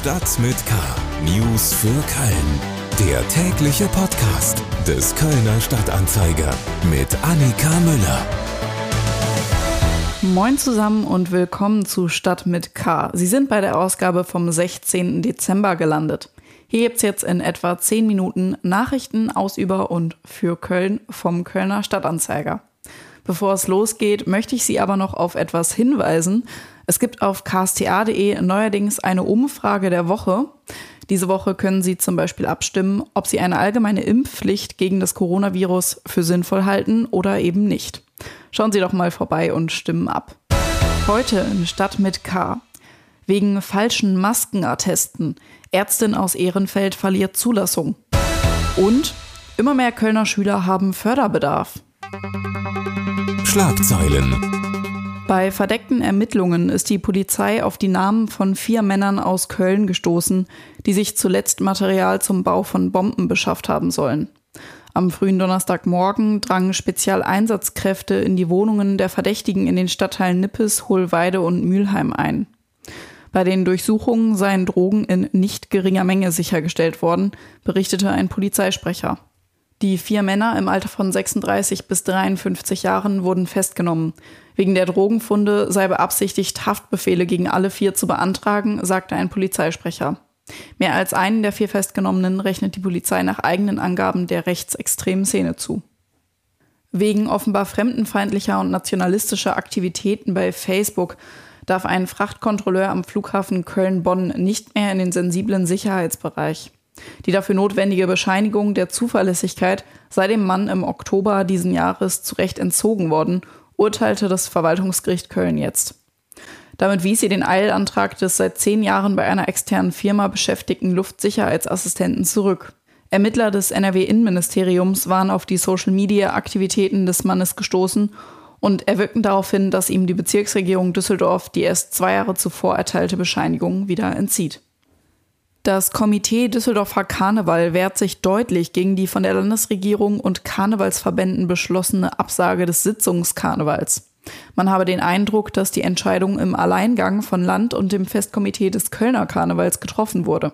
Stadt mit K. News für Köln. Der tägliche Podcast des Kölner Stadtanzeiger mit Annika Müller. Moin zusammen und willkommen zu Stadt mit K. Sie sind bei der Ausgabe vom 16. Dezember gelandet. Hier gibt's jetzt in etwa 10 Minuten Nachrichten aus über und für Köln vom Kölner Stadtanzeiger. Bevor es losgeht, möchte ich Sie aber noch auf etwas hinweisen. Es gibt auf ksta.de neuerdings eine Umfrage der Woche. Diese Woche können Sie zum Beispiel abstimmen, ob Sie eine allgemeine Impfpflicht gegen das Coronavirus für sinnvoll halten oder eben nicht. Schauen Sie doch mal vorbei und stimmen ab. Heute in Stadt mit K. Wegen falschen Maskenattesten. Ärztin aus Ehrenfeld verliert Zulassung. Und immer mehr Kölner Schüler haben Förderbedarf. Schlagzeilen. Bei verdeckten Ermittlungen ist die Polizei auf die Namen von vier Männern aus Köln gestoßen, die sich zuletzt Material zum Bau von Bomben beschafft haben sollen. Am frühen Donnerstagmorgen drangen Spezialeinsatzkräfte in die Wohnungen der Verdächtigen in den Stadtteilen Nippes, Hohlweide und Mülheim ein. Bei den Durchsuchungen seien Drogen in nicht geringer Menge sichergestellt worden, berichtete ein Polizeisprecher. Die vier Männer im Alter von 36 bis 53 Jahren wurden festgenommen. Wegen der Drogenfunde sei beabsichtigt, Haftbefehle gegen alle vier zu beantragen, sagte ein Polizeisprecher. Mehr als einen der vier Festgenommenen rechnet die Polizei nach eigenen Angaben der rechtsextremen Szene zu. Wegen offenbar fremdenfeindlicher und nationalistischer Aktivitäten bei Facebook darf ein Frachtkontrolleur am Flughafen Köln-Bonn nicht mehr in den sensiblen Sicherheitsbereich. Die dafür notwendige Bescheinigung der Zuverlässigkeit sei dem Mann im Oktober diesen Jahres zu Recht entzogen worden, urteilte das Verwaltungsgericht Köln jetzt. Damit wies sie den Eilantrag des seit zehn Jahren bei einer externen Firma beschäftigten Luftsicherheitsassistenten zurück. Ermittler des NRW-Innenministeriums waren auf die Social-Media-Aktivitäten des Mannes gestoßen und erwirkten darauf hin, dass ihm die Bezirksregierung Düsseldorf die erst zwei Jahre zuvor erteilte Bescheinigung wieder entzieht. Das Komitee Düsseldorfer Karneval wehrt sich deutlich gegen die von der Landesregierung und Karnevalsverbänden beschlossene Absage des Sitzungskarnevals. Man habe den Eindruck, dass die Entscheidung im Alleingang von Land und dem Festkomitee des Kölner Karnevals getroffen wurde.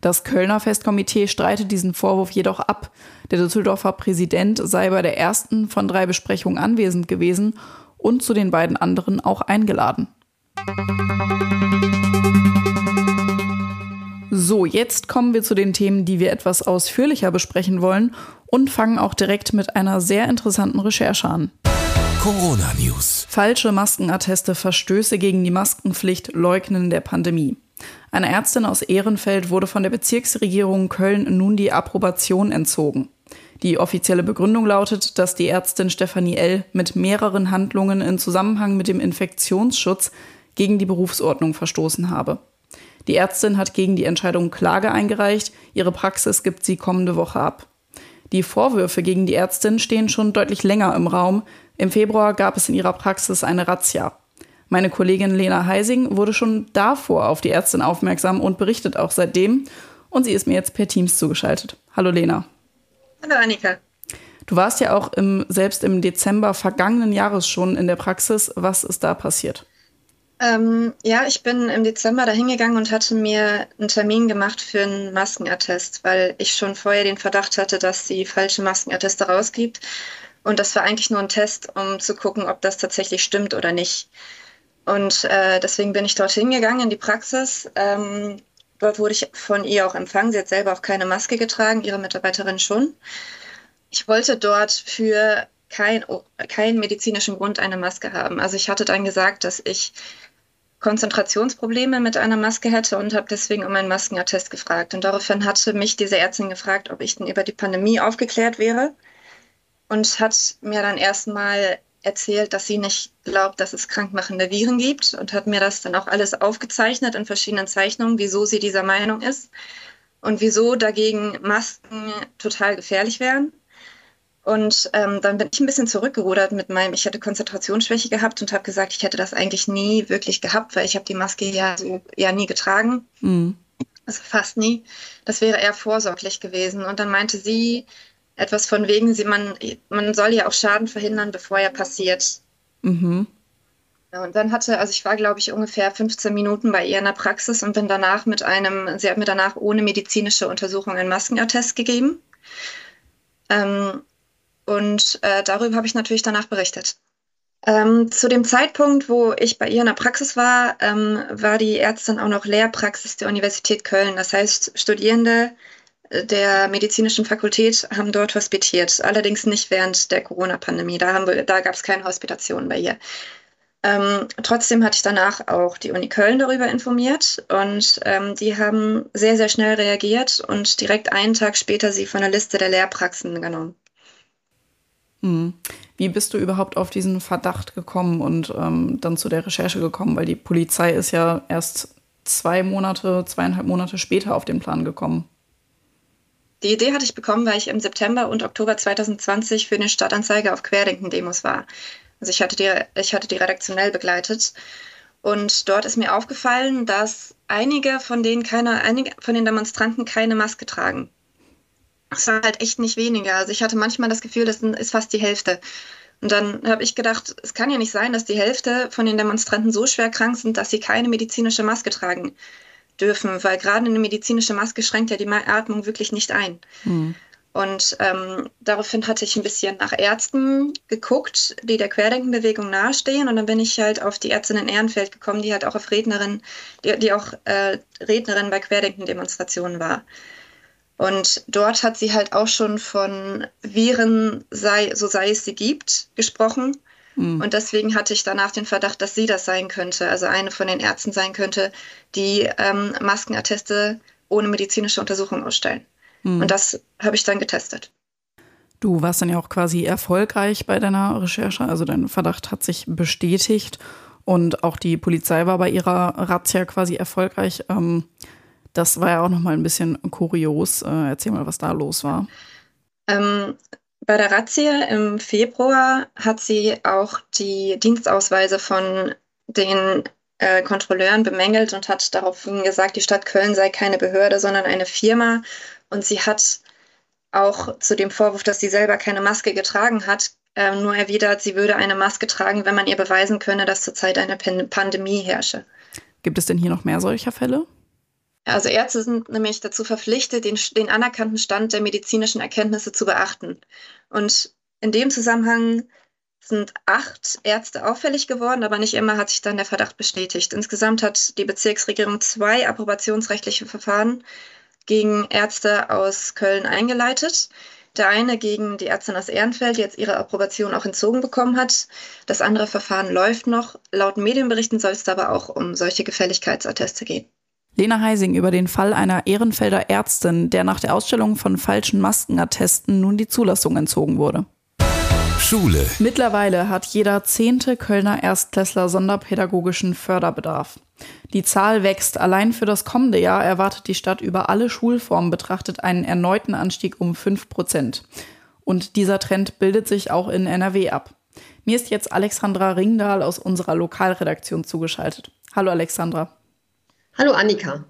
Das Kölner Festkomitee streitet diesen Vorwurf jedoch ab. Der Düsseldorfer Präsident sei bei der ersten von drei Besprechungen anwesend gewesen und zu den beiden anderen auch eingeladen. So, jetzt kommen wir zu den Themen, die wir etwas ausführlicher besprechen wollen und fangen auch direkt mit einer sehr interessanten Recherche an. Corona News. Falsche Maskenatteste, Verstöße gegen die Maskenpflicht, Leugnen der Pandemie. Einer Ärztin aus Ehrenfeld wurde von der Bezirksregierung Köln nun die Approbation entzogen. Die offizielle Begründung lautet, dass die Ärztin Stefanie L. mit mehreren Handlungen in Zusammenhang mit dem Infektionsschutz gegen die Berufsordnung verstoßen habe. Die Ärztin hat gegen die Entscheidung Klage eingereicht. Ihre Praxis gibt sie kommende Woche ab. Die Vorwürfe gegen die Ärztin stehen schon deutlich länger im Raum. Im Februar gab es in ihrer Praxis eine Razzia. Meine Kollegin Lena Heising wurde schon davor auf die Ärztin aufmerksam und berichtet auch seitdem. Und sie ist mir jetzt per Teams zugeschaltet. Hallo Lena. Hallo Annika. Du warst ja auch im, selbst im Dezember vergangenen Jahres schon in der Praxis. Was ist da passiert? Ähm, ja, ich bin im Dezember da hingegangen und hatte mir einen Termin gemacht für einen Maskenattest, weil ich schon vorher den Verdacht hatte, dass sie falsche Maskenatteste rausgibt. Und das war eigentlich nur ein Test, um zu gucken, ob das tatsächlich stimmt oder nicht. Und äh, deswegen bin ich dort hingegangen in die Praxis. Ähm, dort wurde ich von ihr auch empfangen. Sie hat selber auch keine Maske getragen, ihre Mitarbeiterin schon. Ich wollte dort für keinen kein medizinischen Grund eine Maske haben. Also ich hatte dann gesagt, dass ich Konzentrationsprobleme mit einer Maske hätte und habe deswegen um einen Maskenattest gefragt. Und daraufhin hatte mich diese Ärztin gefragt, ob ich denn über die Pandemie aufgeklärt wäre und hat mir dann erstmal erzählt, dass sie nicht glaubt, dass es krankmachende Viren gibt und hat mir das dann auch alles aufgezeichnet in verschiedenen Zeichnungen, wieso sie dieser Meinung ist und wieso dagegen Masken total gefährlich wären. Und ähm, dann bin ich ein bisschen zurückgerudert mit meinem, ich hätte Konzentrationsschwäche gehabt und habe gesagt, ich hätte das eigentlich nie wirklich gehabt, weil ich habe die Maske ja so ja nie getragen. Mhm. Also fast nie. Das wäre eher vorsorglich gewesen. Und dann meinte sie etwas von wegen, sie, man, man soll ja auch Schaden verhindern, bevor er passiert. Mhm. Und dann hatte, also ich war, glaube ich, ungefähr 15 Minuten bei ihr in der Praxis und bin danach mit einem, sie hat mir danach ohne medizinische Untersuchung einen Maskenattest gegeben. Ähm, und äh, darüber habe ich natürlich danach berichtet. Ähm, zu dem Zeitpunkt, wo ich bei ihr in der Praxis war, ähm, war die Ärztin auch noch Lehrpraxis der Universität Köln. Das heißt, Studierende äh, der medizinischen Fakultät haben dort hospitiert, allerdings nicht während der Corona-Pandemie. Da, da gab es keine Hospitation bei ihr. Ähm, trotzdem hatte ich danach auch die Uni Köln darüber informiert und ähm, die haben sehr, sehr schnell reagiert und direkt einen Tag später sie von der Liste der Lehrpraxen genommen. Hm. Wie bist du überhaupt auf diesen Verdacht gekommen und ähm, dann zu der Recherche gekommen? Weil die Polizei ist ja erst zwei Monate, zweieinhalb Monate später auf den Plan gekommen. Die Idee hatte ich bekommen, weil ich im September und Oktober 2020 für den Stadtanzeiger auf Querdenken-Demos war. Also ich hatte die, ich hatte die redaktionell begleitet. Und dort ist mir aufgefallen, dass einige von denen keine, einige von den Demonstranten keine Maske tragen. Es war halt echt nicht weniger. Also ich hatte manchmal das Gefühl, das ist fast die Hälfte. Und dann habe ich gedacht, es kann ja nicht sein, dass die Hälfte von den Demonstranten so schwer krank sind, dass sie keine medizinische Maske tragen dürfen, weil gerade eine medizinische Maske schränkt ja die Atmung wirklich nicht ein. Mhm. Und ähm, daraufhin hatte ich ein bisschen nach Ärzten geguckt, die der Querdenkenbewegung nahestehen. Und dann bin ich halt auf die Ärztin in Ehrenfeld gekommen, die halt auch auf Rednerin, die, die auch äh, Rednerin bei Querdenken-Demonstrationen war. Und dort hat sie halt auch schon von Viren, sei, so sei es sie gibt, gesprochen. Mhm. Und deswegen hatte ich danach den Verdacht, dass sie das sein könnte, also eine von den Ärzten sein könnte, die ähm, Maskenatteste ohne medizinische Untersuchung ausstellen. Mhm. Und das habe ich dann getestet. Du warst dann ja auch quasi erfolgreich bei deiner Recherche, also dein Verdacht hat sich bestätigt und auch die Polizei war bei ihrer Razzia quasi erfolgreich. Ähm, das war ja auch nochmal ein bisschen kurios. Äh, erzähl mal, was da los war. Ähm, bei der Razzia im Februar hat sie auch die Dienstausweise von den äh, Kontrolleuren bemängelt und hat daraufhin gesagt, die Stadt Köln sei keine Behörde, sondern eine Firma und sie hat auch zu dem Vorwurf, dass sie selber keine Maske getragen hat, äh, nur erwidert, sie würde eine Maske tragen, wenn man ihr beweisen könne, dass zurzeit eine Pan Pandemie herrsche. Gibt es denn hier noch mehr solcher Fälle? Also Ärzte sind nämlich dazu verpflichtet, den, den anerkannten Stand der medizinischen Erkenntnisse zu beachten. Und in dem Zusammenhang sind acht Ärzte auffällig geworden, aber nicht immer hat sich dann der Verdacht bestätigt. Insgesamt hat die Bezirksregierung zwei approbationsrechtliche Verfahren gegen Ärzte aus Köln eingeleitet. Der eine gegen die Ärztin aus Ehrenfeld, die jetzt ihre Approbation auch entzogen bekommen hat. Das andere Verfahren läuft noch. Laut Medienberichten soll es dabei auch um solche Gefälligkeitsatteste gehen. Lena Heising über den Fall einer Ehrenfelder Ärztin, der nach der Ausstellung von falschen Maskenattesten nun die Zulassung entzogen wurde. Schule. Mittlerweile hat jeder zehnte Kölner Erstklässler sonderpädagogischen Förderbedarf. Die Zahl wächst. Allein für das kommende Jahr erwartet die Stadt über alle Schulformen betrachtet einen erneuten Anstieg um 5 Prozent. Und dieser Trend bildet sich auch in NRW ab. Mir ist jetzt Alexandra Ringdahl aus unserer Lokalredaktion zugeschaltet. Hallo Alexandra. Hallo Annika.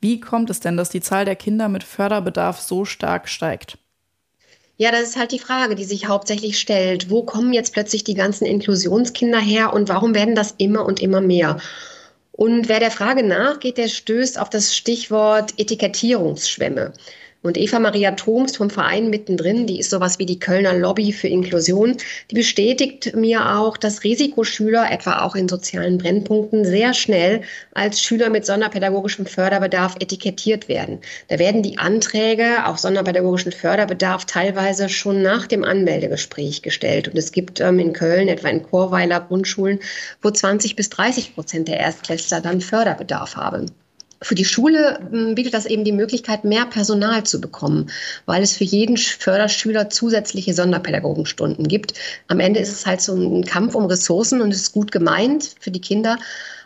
Wie kommt es denn, dass die Zahl der Kinder mit Förderbedarf so stark steigt? Ja, das ist halt die Frage, die sich hauptsächlich stellt. Wo kommen jetzt plötzlich die ganzen Inklusionskinder her und warum werden das immer und immer mehr? Und wer der Frage nachgeht, der stößt auf das Stichwort Etikettierungsschwämme. Und Eva Maria Thoms vom Verein mittendrin, die ist sowas wie die Kölner Lobby für Inklusion, die bestätigt mir auch, dass Risikoschüler, etwa auch in sozialen Brennpunkten, sehr schnell als Schüler mit sonderpädagogischem Förderbedarf etikettiert werden. Da werden die Anträge auf sonderpädagogischen Förderbedarf teilweise schon nach dem Anmeldegespräch gestellt. Und es gibt ähm, in Köln, etwa in Chorweiler Grundschulen, wo 20 bis 30 Prozent der Erstklässler dann Förderbedarf haben. Für die Schule hm, bietet das eben die Möglichkeit, mehr Personal zu bekommen, weil es für jeden Förderschüler zusätzliche Sonderpädagogenstunden gibt. Am Ende ist es halt so ein Kampf um Ressourcen und es ist gut gemeint für die Kinder.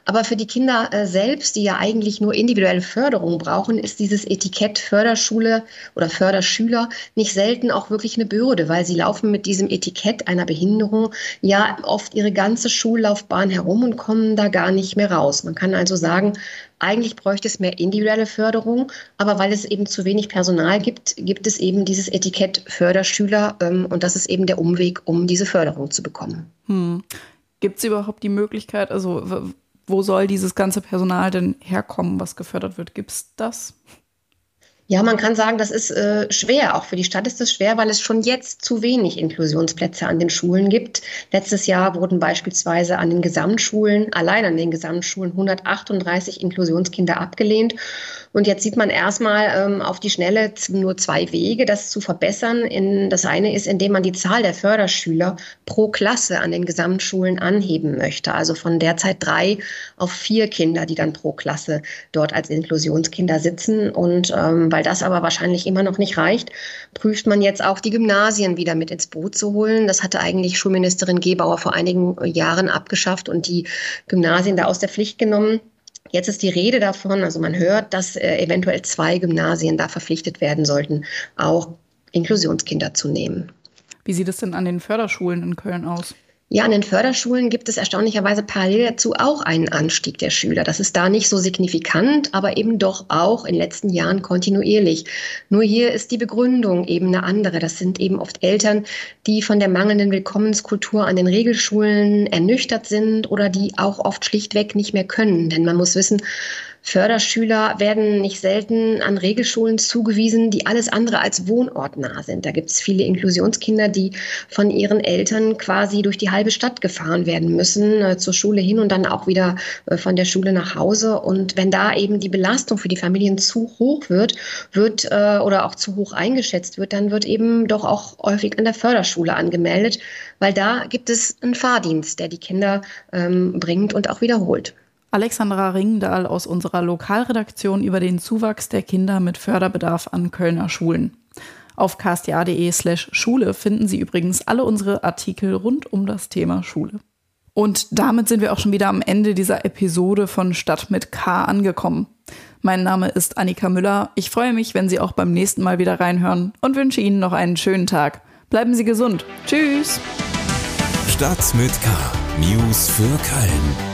Aber für die Kinder äh, selbst, die ja eigentlich nur individuelle Förderung brauchen, ist dieses Etikett Förderschule oder Förderschüler nicht selten auch wirklich eine Bürde, weil sie laufen mit diesem Etikett einer Behinderung ja oft ihre ganze Schullaufbahn herum und kommen da gar nicht mehr raus. Man kann also sagen, eigentlich bräuchte es mehr individuelle Förderung, aber weil es eben zu wenig Personal gibt, gibt es eben dieses Etikett Förderschüler ähm, und das ist eben der Umweg, um diese Förderung zu bekommen. Hm. Gibt es überhaupt die Möglichkeit, also wo soll dieses ganze Personal denn herkommen, was gefördert wird? Gibt es das? Ja, man kann sagen, das ist äh, schwer. Auch für die Stadt ist es schwer, weil es schon jetzt zu wenig Inklusionsplätze an den Schulen gibt. Letztes Jahr wurden beispielsweise an den Gesamtschulen, allein an den Gesamtschulen, 138 Inklusionskinder abgelehnt. Und jetzt sieht man erstmal ähm, auf die Schnelle nur zwei Wege, das zu verbessern. In, das eine ist, indem man die Zahl der Förderschüler pro Klasse an den Gesamtschulen anheben möchte. Also von derzeit drei auf vier Kinder, die dann pro Klasse dort als Inklusionskinder sitzen. Und ähm, weil das aber wahrscheinlich immer noch nicht reicht, prüft man jetzt auch die Gymnasien wieder mit ins Boot zu holen. Das hatte eigentlich Schulministerin Gebauer vor einigen Jahren abgeschafft und die Gymnasien da aus der Pflicht genommen. Jetzt ist die Rede davon, also man hört, dass äh, eventuell zwei Gymnasien da verpflichtet werden sollten, auch Inklusionskinder zu nehmen. Wie sieht es denn an den Förderschulen in Köln aus? Ja, an den Förderschulen gibt es erstaunlicherweise parallel dazu auch einen Anstieg der Schüler. Das ist da nicht so signifikant, aber eben doch auch in den letzten Jahren kontinuierlich. Nur hier ist die Begründung eben eine andere. Das sind eben oft Eltern, die von der mangelnden Willkommenskultur an den Regelschulen ernüchtert sind oder die auch oft schlichtweg nicht mehr können. Denn man muss wissen, Förderschüler werden nicht selten an Regelschulen zugewiesen, die alles andere als wohnortnah sind. Da gibt es viele Inklusionskinder, die von ihren Eltern quasi durch die halbe Stadt gefahren werden müssen, äh, zur Schule hin und dann auch wieder äh, von der Schule nach Hause. Und wenn da eben die Belastung für die Familien zu hoch wird, wird äh, oder auch zu hoch eingeschätzt wird, dann wird eben doch auch häufig an der Förderschule angemeldet, weil da gibt es einen Fahrdienst, der die Kinder ähm, bringt und auch wiederholt. Alexandra Ringdahl aus unserer Lokalredaktion über den Zuwachs der Kinder mit Förderbedarf an Kölner Schulen. Auf ksta.de slash Schule finden Sie übrigens alle unsere Artikel rund um das Thema Schule. Und damit sind wir auch schon wieder am Ende dieser Episode von Stadt mit K angekommen. Mein Name ist Annika Müller. Ich freue mich, wenn Sie auch beim nächsten Mal wieder reinhören und wünsche Ihnen noch einen schönen Tag. Bleiben Sie gesund. Tschüss. Stadt mit K. News für Köln.